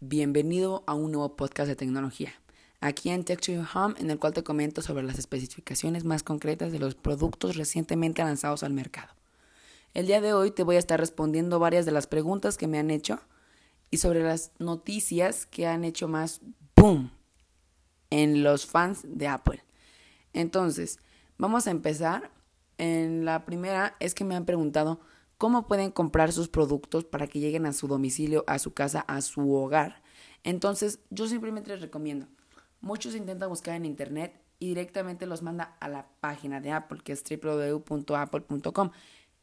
Bienvenido a un nuevo podcast de tecnología. Aquí en Tech to Your Home, en el cual te comento sobre las especificaciones más concretas de los productos recientemente lanzados al mercado. El día de hoy te voy a estar respondiendo varias de las preguntas que me han hecho y sobre las noticias que han hecho más boom en los fans de Apple. Entonces, vamos a empezar. En la primera es que me han preguntado cómo pueden comprar sus productos para que lleguen a su domicilio, a su casa, a su hogar. Entonces, yo simplemente les recomiendo. Muchos intentan buscar en internet y directamente los manda a la página de Apple, que es www.apple.com.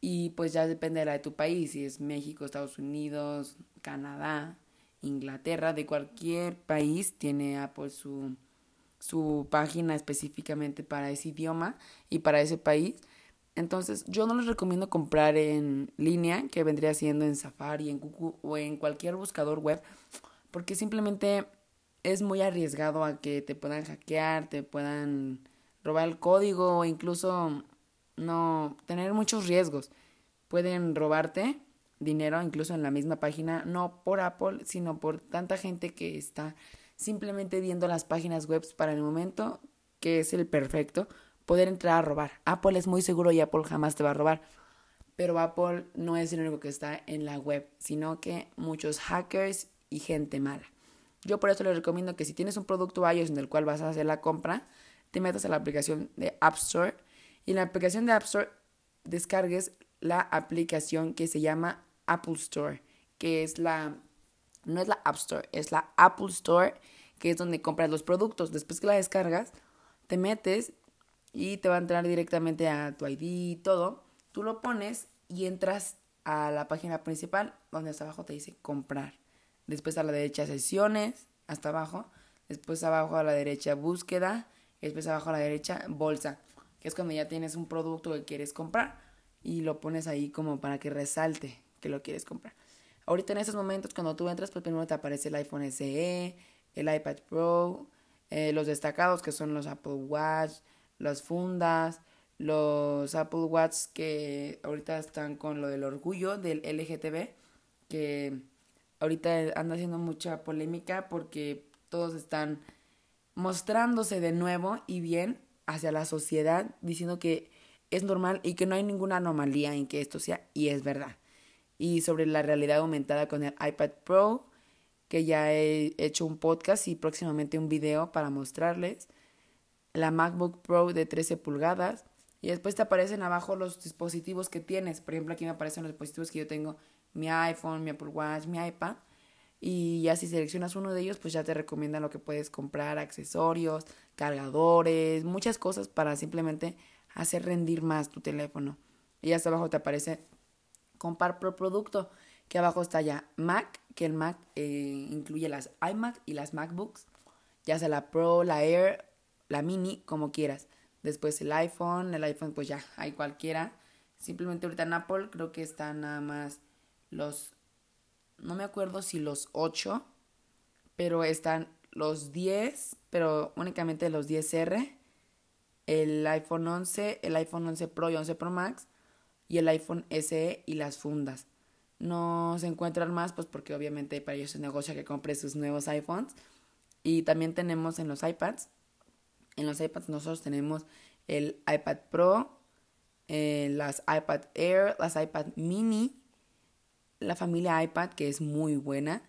Y pues ya depende de la de tu país, si es México, Estados Unidos, Canadá, Inglaterra, de cualquier país tiene Apple su, su página específicamente para ese idioma y para ese país. Entonces, yo no les recomiendo comprar en línea, que vendría siendo en Safari, en Google o en cualquier buscador web, porque simplemente es muy arriesgado a que te puedan hackear, te puedan robar el código o incluso no tener muchos riesgos. Pueden robarte dinero incluso en la misma página, no por Apple, sino por tanta gente que está simplemente viendo las páginas web para el momento, que es el perfecto, poder entrar a robar. Apple es muy seguro y Apple jamás te va a robar. Pero Apple no es el único que está en la web, sino que muchos hackers y gente mala. Yo por eso les recomiendo que si tienes un producto iOS en el cual vas a hacer la compra, te metas a la aplicación de App Store y en la aplicación de App Store descargues la aplicación que se llama Apple Store, que es la no es la App Store, es la Apple Store, que es donde compras los productos. Después que la descargas, te metes y te va a entrar directamente a tu ID y todo. Tú lo pones y entras a la página principal donde hasta abajo te dice comprar. Después a la derecha sesiones, hasta abajo. Después abajo a la derecha búsqueda. Después abajo a la derecha bolsa, que es cuando ya tienes un producto que quieres comprar y lo pones ahí como para que resalte que lo quieres comprar. Ahorita en estos momentos cuando tú entras, pues primero te aparece el iPhone SE, el iPad Pro, eh, los destacados que son los Apple Watch, las fundas, los Apple Watch que ahorita están con lo del orgullo del LGTB, que ahorita anda haciendo mucha polémica porque todos están mostrándose de nuevo y bien hacia la sociedad, diciendo que es normal y que no hay ninguna anomalía en que esto sea, y es verdad. Y sobre la realidad aumentada con el iPad Pro, que ya he hecho un podcast y próximamente un video para mostrarles la MacBook Pro de 13 pulgadas y después te aparecen abajo los dispositivos que tienes. Por ejemplo, aquí me aparecen los dispositivos que yo tengo, mi iPhone, mi Apple Watch, mi iPad. Y ya si seleccionas uno de ellos, pues ya te recomiendan lo que puedes comprar, accesorios, cargadores, muchas cosas para simplemente hacer rendir más tu teléfono. Y hasta abajo te aparece comprar por producto, que abajo está ya Mac, que el Mac eh, incluye las iMac y las MacBooks, ya sea la Pro, la Air la mini, como quieras. Después el iPhone, el iPhone pues ya hay cualquiera. Simplemente ahorita en Apple creo que están nada más los, no me acuerdo si los 8, pero están los 10, pero únicamente los 10R, el iPhone 11, el iPhone 11 Pro y 11 Pro Max y el iPhone SE y las fundas. No se encuentran más pues porque obviamente para ellos es negocio que compre sus nuevos iPhones. Y también tenemos en los iPads en los iPads nosotros tenemos el iPad Pro, eh, las iPad Air, las iPad Mini, la familia iPad que es muy buena.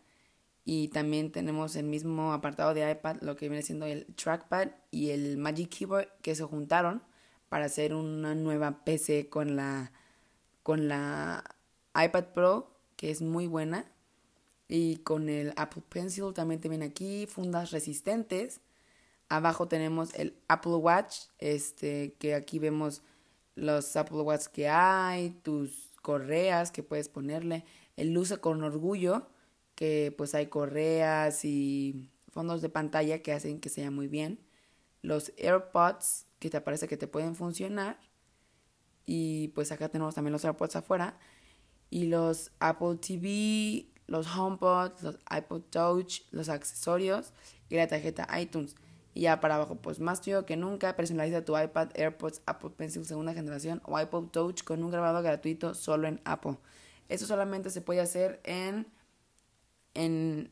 Y también tenemos el mismo apartado de iPad, lo que viene siendo el trackpad y el Magic Keyboard que se juntaron para hacer una nueva PC con la, con la iPad Pro, que es muy buena. Y con el Apple Pencil también te viene aquí fundas resistentes Abajo tenemos el Apple Watch, este, que aquí vemos los Apple Watch que hay, tus correas que puedes ponerle, el Luce con Orgullo, que pues hay correas y fondos de pantalla que hacen que sea muy bien, los AirPods que te parece que te pueden funcionar y pues acá tenemos también los AirPods afuera y los Apple TV, los HomePods, los iPod Touch, los accesorios y la tarjeta iTunes. Y ya para abajo, pues más tuyo que nunca, personaliza tu iPad, AirPods, Apple Pencil segunda generación o iPod Touch con un grabado gratuito solo en Apple. Eso solamente se puede hacer en, en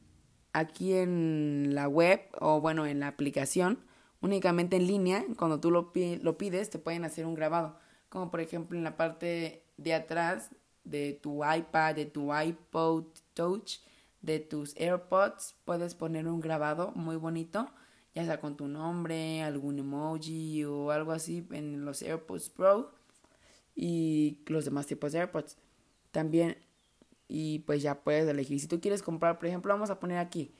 aquí en la web o bueno, en la aplicación, únicamente en línea, cuando tú lo, lo pides, te pueden hacer un grabado. Como por ejemplo en la parte de atrás de tu iPad, de tu iPod Touch, de tus AirPods, puedes poner un grabado muy bonito, ya sea con tu nombre, algún emoji o algo así en los AirPods Pro y los demás tipos de AirPods. También, y pues ya puedes elegir. Si tú quieres comprar, por ejemplo, vamos a poner aquí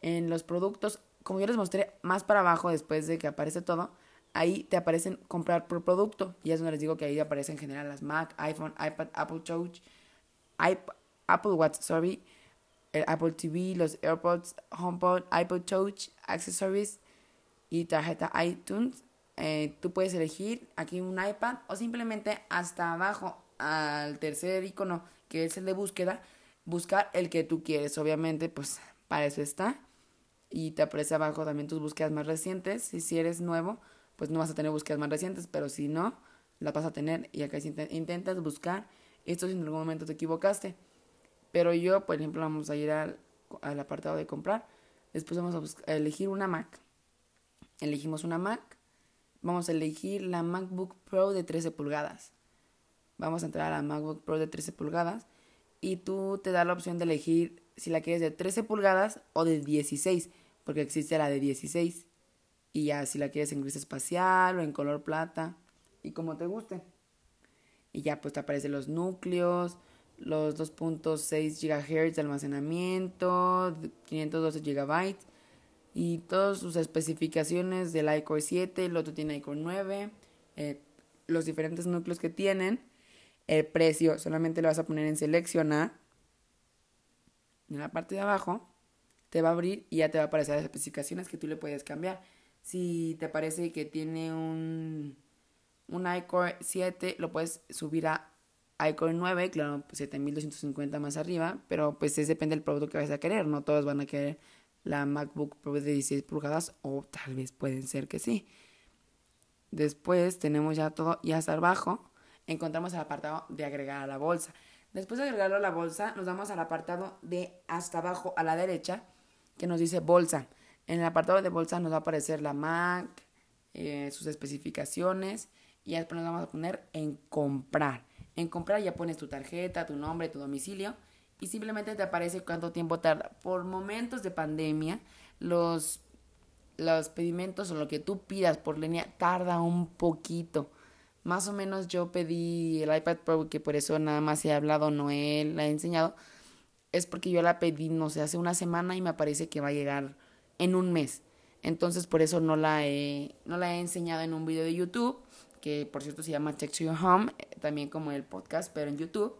en los productos, como yo les mostré más para abajo después de que aparece todo, ahí te aparecen comprar por producto. Y es donde les digo que ahí aparecen en general las Mac, iPhone, iPad, Apple Touch, Apple Watch, sorry, el Apple TV, los AirPods, HomePod, iPod Touch, Accessories y tarjeta iTunes. Eh, tú puedes elegir aquí un iPad o simplemente hasta abajo al tercer icono que es el de búsqueda, buscar el que tú quieres. Obviamente, pues para eso está. Y te aparece abajo también tus búsquedas más recientes. Y si eres nuevo, pues no vas a tener búsquedas más recientes, pero si no, las vas a tener. Y acá intentas buscar, esto si en algún momento te equivocaste. Pero yo, por ejemplo, vamos a ir al, al apartado de comprar. Después vamos a, elegir una Mac. Elegimos una Mac. Vamos a elegir la MacBook Pro de 13 pulgadas. Vamos a entrar a la MacBook Pro de 13 pulgadas. Y tú te da la opción de elegir si la quieres de 13 pulgadas o de 16. Porque existe la de 16. Y ya si la quieres en gris espacial o en color plata. Y como te guste. Y ya pues te aparecen los núcleos, los 2.6 GHz de almacenamiento, 512 GB y todas sus especificaciones del iCore 7, el otro tiene iCore 9, eh, los diferentes núcleos que tienen, el precio solamente lo vas a poner en seleccionar, en la parte de abajo te va a abrir y ya te va a aparecer las especificaciones que tú le puedes cambiar. Si te parece que tiene un, un iCore 7, lo puedes subir a iCore 9, claro, pues 7250 más arriba, pero pues es depende del producto que vayas a querer, no todos van a querer la MacBook Pro de 16 pulgadas o tal vez pueden ser que sí. Después tenemos ya todo y hasta abajo encontramos el apartado de agregar a la bolsa. Después de agregarlo a la bolsa, nos vamos al apartado de hasta abajo a la derecha que nos dice bolsa. En el apartado de bolsa nos va a aparecer la Mac, eh, sus especificaciones y después nos vamos a poner en comprar. En comprar ya pones tu tarjeta, tu nombre, tu domicilio y simplemente te aparece cuánto tiempo tarda. Por momentos de pandemia, los, los pedimentos o lo que tú pidas por línea tarda un poquito. Más o menos yo pedí el iPad Pro, que por eso nada más he hablado, no he, la he enseñado. Es porque yo la pedí, no sé, hace una semana y me parece que va a llegar en un mes. Entonces por eso no la he, no la he enseñado en un video de YouTube que por cierto se llama Text to Your Home, eh, también como el podcast, pero en YouTube.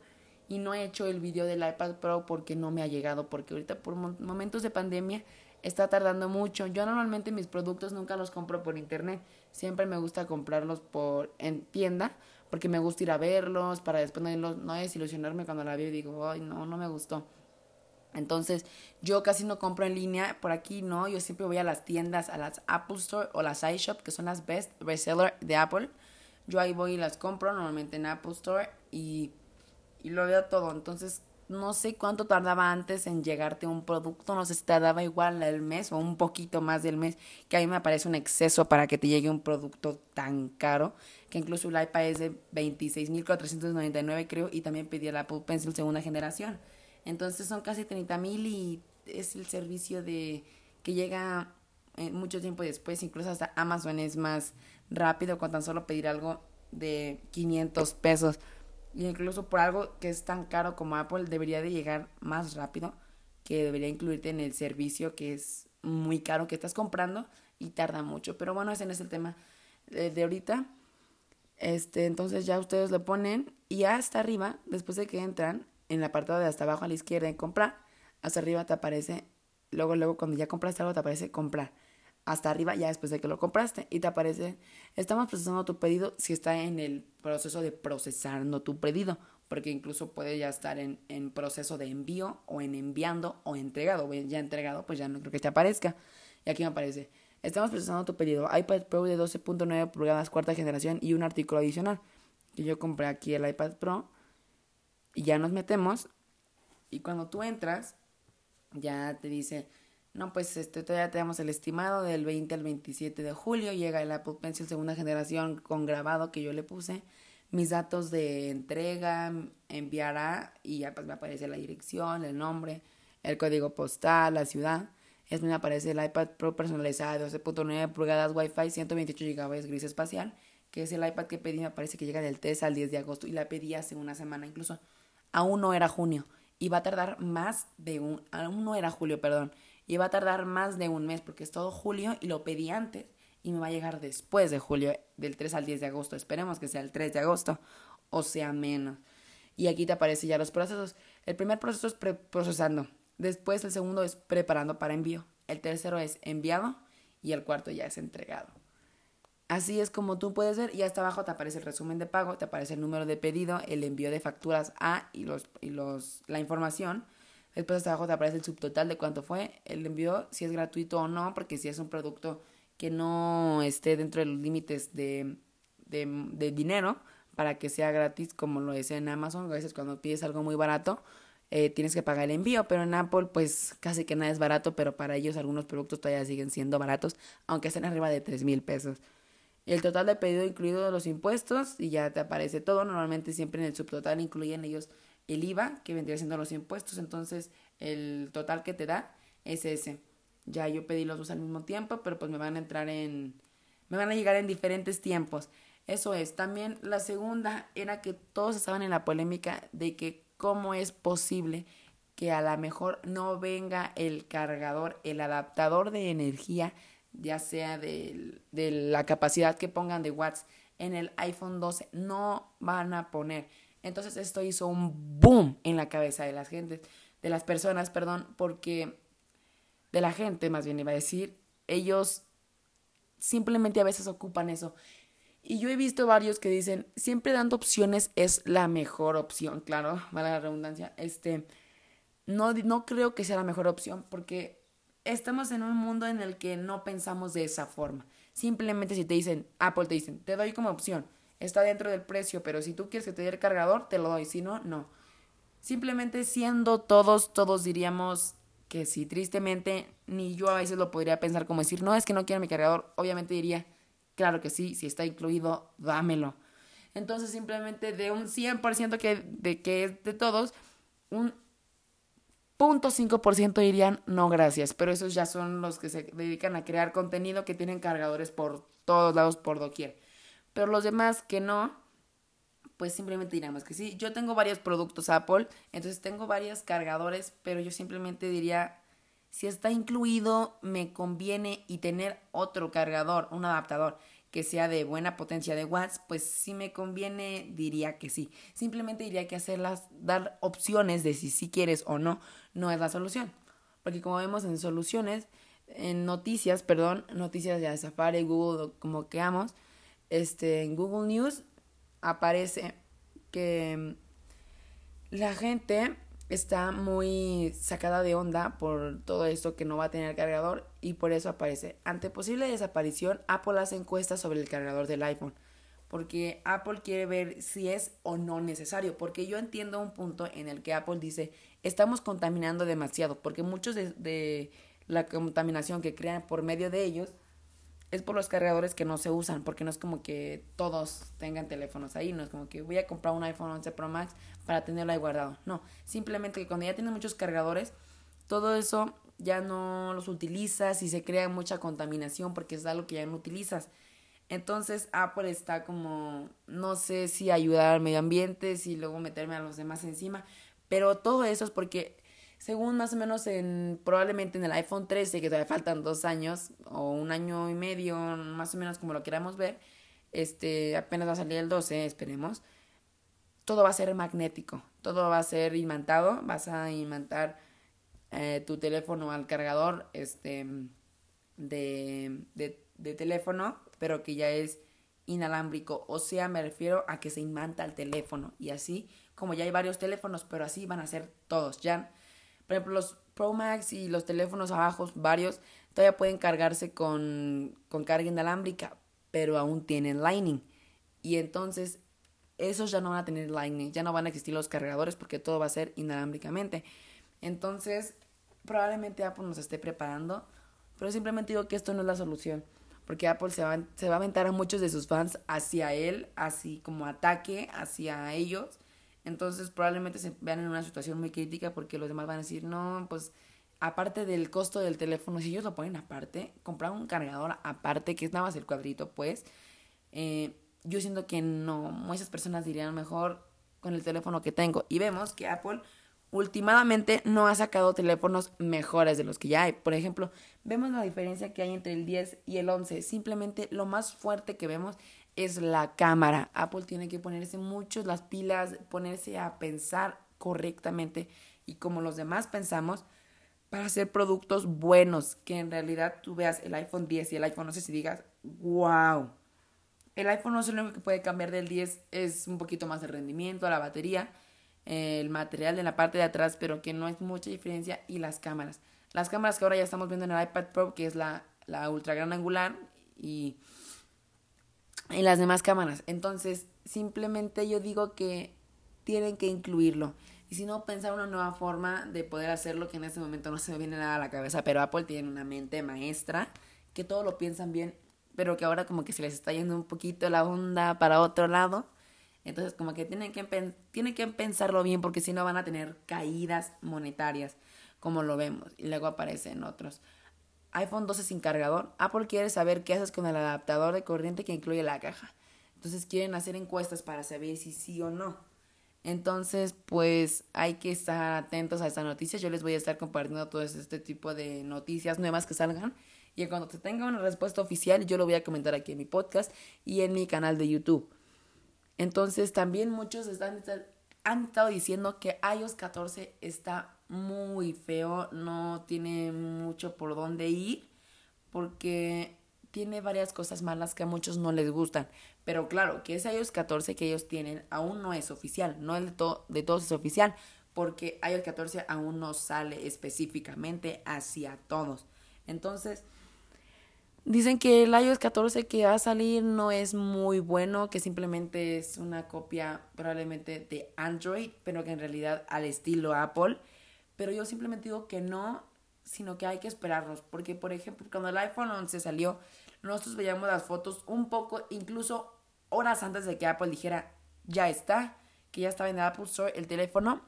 Y no he hecho el video del iPad Pro porque no me ha llegado, porque ahorita por momentos de pandemia está tardando mucho. Yo normalmente mis productos nunca los compro por internet, siempre me gusta comprarlos por en tienda porque me gusta ir a verlos para después no, no desilusionarme cuando la veo y digo, ay, no, no me gustó. Entonces, yo casi no compro en línea por aquí, no. Yo siempre voy a las tiendas, a las Apple Store o las iShop, que son las best reseller de Apple. Yo ahí voy y las compro normalmente en Apple Store y, y lo veo todo. Entonces, no sé cuánto tardaba antes en llegarte un producto, no sé si tardaba igual el mes o un poquito más del mes, que a mí me parece un exceso para que te llegue un producto tan caro, que incluso el iPad es de 26.499 creo, y también pedí el Apple Pencil segunda generación. Entonces son casi 30 mil y es el servicio de que llega eh, mucho tiempo después, incluso hasta Amazon es más rápido con tan solo pedir algo de 500 pesos. Y incluso por algo que es tan caro como Apple debería de llegar más rápido, que debería incluirte en el servicio que es muy caro que estás comprando y tarda mucho. Pero bueno, ese no es el tema de, de ahorita. Este, entonces ya ustedes lo ponen y hasta arriba, después de que entran, en el apartado de hasta abajo a la izquierda en comprar, hasta arriba te aparece, luego, luego cuando ya compraste algo te aparece comprar hasta arriba ya después de que lo compraste y te aparece, estamos procesando tu pedido si está en el proceso de procesando tu pedido, porque incluso puede ya estar en, en proceso de envío o en enviando o entregado, ya entregado, pues ya no creo que te aparezca. Y aquí me aparece, estamos procesando tu pedido, iPad Pro de 12.9 pulgadas cuarta generación y un artículo adicional. Y yo compré aquí el iPad Pro y ya nos metemos y cuando tú entras, ya te dice No, pues este, todavía tenemos el estimado del 20 al 27 de julio. Llega el Apple Pencil segunda generación con grabado que yo le puse. Mis datos de entrega, enviará y ya pues me aparece la dirección, el nombre, el código postal, la ciudad. Es me aparece el iPad Pro personalizado, 12.9 pulgadas Wi-Fi, 128 GB gris espacial, que es el iPad que pedí, me parece que llega del 3 al 10 de agosto y la pedí hace una semana incluso. Aún no era junio y va a tardar más de un, aún no era julio, perdón, y va a tardar más de un mes porque es todo julio y lo pedí antes y me va a llegar después de julio, del 3 al 10 de agosto. Esperemos que sea el 3 de agosto o sea menos. Y aquí te aparecen ya los procesos. El primer proceso es procesando. Después el segundo es preparando para envío. El tercero es enviado y el cuarto ya es entregado. Así es como tú puedes ver y hasta abajo te aparece el resumen de pago, te aparece el número de pedido, el envío de facturas A y los y los la información Después hasta abajo te aparece el subtotal de cuánto fue el envío, si es gratuito o no, porque si es un producto que no esté dentro de los límites de, de, dinero para que sea gratis como lo es en Amazon. A veces cuando pides algo muy barato eh, tienes que pagar el envío, pero en Apple pues casi que nada es barato, pero para ellos algunos productos todavía siguen siendo baratos, aunque estén arriba de 3 mil pesos. El total de pedido incluido los impuestos y ya te aparece todo. Normalmente siempre en el subtotal incluyen ellos el IVA, que vendría siendo los impuestos, entonces el total que te da es ese. Ya yo pedí los dos al mismo tiempo, pero pues me van a entrar en, me van a llegar en diferentes tiempos. Eso es. También la segunda era que todos estaban en la polémica de que cómo es posible que a lo mejor no venga el cargador, el adaptador de energía, ya sea de, de la capacidad que pongan de watts en el iPhone 12, no van a poner. Entonces esto hizo un boom en la cabeza de las gentes, de las personas, perdón, porque de la gente más bien iba a decir, ellos simplemente a veces ocupan eso. Y yo he visto varios que dicen, siempre dando opciones es la mejor opción, claro, vale la redundancia. Este, no, no creo que sea la mejor opción porque estamos en un mundo en el que no pensamos de esa forma. Simplemente si te dicen, Apple te dicen, te doy como opción, está dentro del precio, pero si tú quieres que te dé el cargador, te lo doy, si no, no. Simplemente siendo todos, todos diríamos que si tristemente ni yo a veces lo podría pensar como decir, no, es que no quiero mi cargador, obviamente diría, claro que sí, si está incluido, dámelo. Entonces simplemente de un 100% que, de que es de todos, un 0.5% dirían no gracias, pero esos ya son los que se dedican a crear contenido que tienen cargadores por todos lados, por doquier. Pero los demás que no, pues simplemente diríamos que sí. Yo tengo varios productos Apple, entonces tengo varios cargadores, pero yo simplemente diría, si está incluido, me conviene y tener otro cargador, un adaptador que sea de buena potencia de watts, pues si me conviene, diría que sí. Simplemente diría que hacerlas, dar opciones de si sí quieres o no, no es la solución. Porque como vemos en soluciones, en noticias, perdón, noticias de Safari, Google, como que amos, este, en Google News aparece que mm, la gente está muy sacada de onda por todo esto que no va a tener cargador y por eso aparece. Ante posible desaparición, Apple hace encuestas sobre el cargador del iPhone. Porque Apple quiere ver si es o no necesario. Porque yo entiendo un punto en el que Apple dice, estamos contaminando demasiado. Porque muchos de, de la contaminación que crean por medio de ellos es por los cargadores que no se usan, porque no es como que todos tengan teléfonos ahí, no es como que voy a comprar un iPhone 11 Pro Max para tenerlo ahí guardado. No, simplemente que cuando ya tienes muchos cargadores, todo eso ya no los utilizas y se crea mucha contaminación porque es algo que ya no utilizas. Entonces Apple está como, no sé si ayudar al medio ambiente, si luego meterme a los demás encima, pero todo eso es porque según más o menos en probablemente en el iPhone 13, que todavía faltan dos años o un año y medio, más o menos como lo queramos ver, este apenas va a salir el 12, esperemos. Todo va a ser magnético, todo va a ser imantado, vas a imantar eh, tu teléfono al cargador este de, de, de teléfono, pero que ya es inalámbrico, o sea, me refiero a que se imanta el teléfono y así como ya hay varios teléfonos, pero así van a ser todos. Ya por ejemplo, los Pro Max y los teléfonos abajo, varios, todavía pueden cargarse con, con carga inalámbrica, pero aún tienen Lightning. Y entonces, esos ya no van a tener Lightning, ya no van a existir los cargadores porque todo va a ser inalámbricamente. Entonces, probablemente Apple nos esté preparando, pero simplemente digo que esto no es la solución, porque Apple se va, se va a aventar a muchos de sus fans hacia él, así como ataque hacia ellos. Entonces probablemente se vean en una situación muy crítica porque los demás van a decir, no, pues aparte del costo del teléfono, si ellos lo ponen aparte, comprar un cargador aparte, que es nada más el cuadrito, pues, eh, yo siento que no, muchas personas dirían mejor con el teléfono que tengo. Y vemos que Apple últimamente no ha sacado teléfonos mejores de los que ya hay. Por ejemplo, vemos la diferencia que hay entre el 10 y el 11. Simplemente lo más fuerte que vemos es la cámara. Apple tiene que ponerse mucho las pilas, ponerse a pensar correctamente y como los demás pensamos para hacer productos buenos, que en realidad tú veas el iPhone 10 y el iPhone 11 y digas, wow. El iPhone 11 lo único que puede cambiar del 10 es un poquito más de rendimiento, la batería, el material de la parte de atrás, pero que no es mucha diferencia, y las cámaras. Las cámaras que ahora ya estamos viendo en el iPad Pro, que es la, la ultra gran angular, y, y las demás cámaras. Entonces, simplemente yo digo que tienen que incluirlo. Y si no, pensar una nueva forma de poder hacerlo que en este momento no se me viene nada a la cabeza, pero Apple tiene una mente maestra, que todo lo piensan bien, pero que ahora como que se les está yendo un poquito la onda para otro lado. Entonces como que tienen que, tienen que pensarlo bien porque si no van a tener caídas monetarias, como lo vemos. Y luego aparecen otros. iPhone 12 sin cargador. Apple quiere saber qué haces con el adaptador de corriente que incluye la caja. Entonces quieren hacer encuestas para saber si sí o no. Entonces, pues hay que estar atentos a esta noticia. Yo les voy a estar compartiendo todo este tipo de noticias nuevas que salgan. Y cuando se tenga una respuesta oficial, yo lo voy a comentar aquí en mi podcast y en mi canal de YouTube. Entonces, también muchos están, han estado diciendo que iOS 14 está muy feo, no tiene mucho por dónde ir, porque tiene varias cosas malas que a muchos no les gustan. Pero claro, que ese iOS 14 que ellos tienen aún no es oficial, no el de, de todos es oficial, porque iOS 14 aún no sale específicamente hacia todos. Entonces, dicen que el iOS 14 que va a salir no es muy bueno, que simplemente es una copia probablemente de Android, pero que en realidad al estilo Apple. Pero yo simplemente digo que no, sino que hay que esperarnos, porque por ejemplo, cuando el iPhone 11 salió, nosotros veíamos las fotos un poco, incluso horas antes de que Apple dijera, ya está, que ya estaba en Apple Store el teléfono,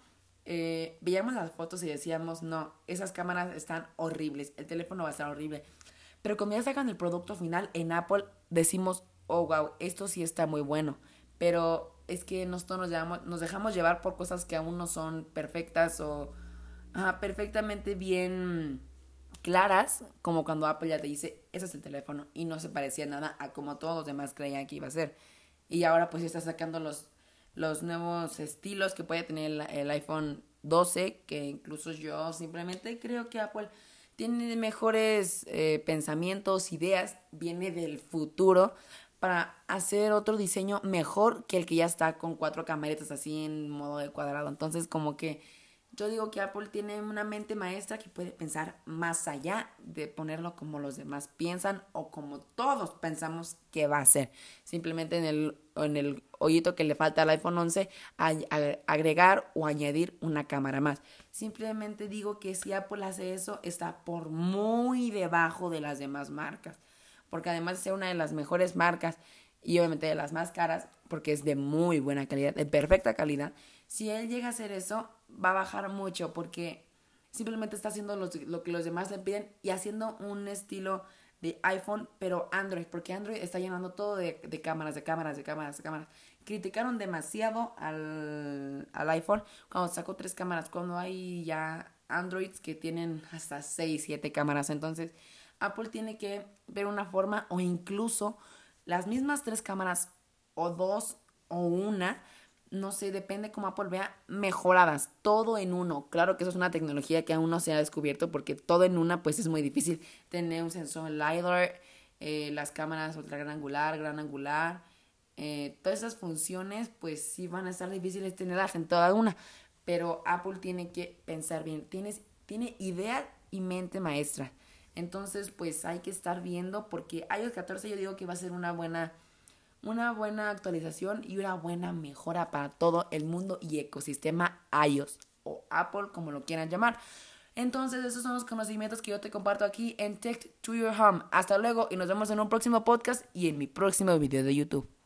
eh, veíamos las fotos y decíamos, no, esas cámaras están horribles, el teléfono va a estar horrible. Pero cuando ya sacan el producto final en Apple, decimos, oh, wow, esto sí está muy bueno. Pero es que nosotros nos, nos dejamos llevar por cosas que aún no son perfectas o perfectamente bien claras, como cuando Apple ya te dice, ese es el teléfono, y no se parecía nada a como todos los demás creían que iba a ser. Y ahora pues está sacando los, los nuevos estilos que puede tener el, iPhone 12, que incluso yo simplemente creo que Apple tiene mejores eh, pensamientos, ideas, viene del futuro para hacer otro diseño mejor que el que ya está con cuatro camaritas así en modo de cuadrado. Entonces como que yo digo que Apple tiene una mente maestra que puede pensar más allá de ponerlo como los demás piensan o como todos pensamos que va a ser. Simplemente en el, en el hoyito que le falta al iPhone 11 agregar o añadir una cámara más. Simplemente digo que si Apple hace eso está por muy debajo de las demás marcas. Porque además de ser una de las mejores marcas y obviamente de las más caras, porque es de muy buena calidad, de perfecta calidad, si él llega a hacer eso, va a bajar mucho porque simplemente está haciendo lo que los demás le piden y haciendo un estilo de iPhone, pero Android, porque Android está llenando todo de, cámaras, de cámaras, de cámaras, de cámaras. Criticaron demasiado al, al iPhone cuando sacó tres cámaras, cuando hay ya Androids que tienen hasta seis, siete cámaras. Entonces, Apple tiene que ver una forma o incluso las mismas tres cámaras o dos o una no sé, depende cómo Apple vea, mejoradas, todo en uno. Claro que eso es una tecnología que aún no se ha descubierto porque todo en una pues es muy difícil. Tener un sensor LiDAR, eh, las cámaras ultra gran angular, gran angular, eh, todas esas funciones pues sí van a estar difíciles tenerlas en toda una. Pero Apple tiene que pensar bien, Tienes, tiene idea y mente maestra. Entonces pues hay que estar viendo porque iOS 14 yo digo que va a ser una buena una buena actualización y una buena mejora para todo el mundo y ecosistema iOS o Apple, como lo quieran llamar. Entonces, esos son los conocimientos que yo te comparto aquí en Tech to Your Home. Hasta luego y nos vemos en un próximo podcast y en mi próximo video de YouTube.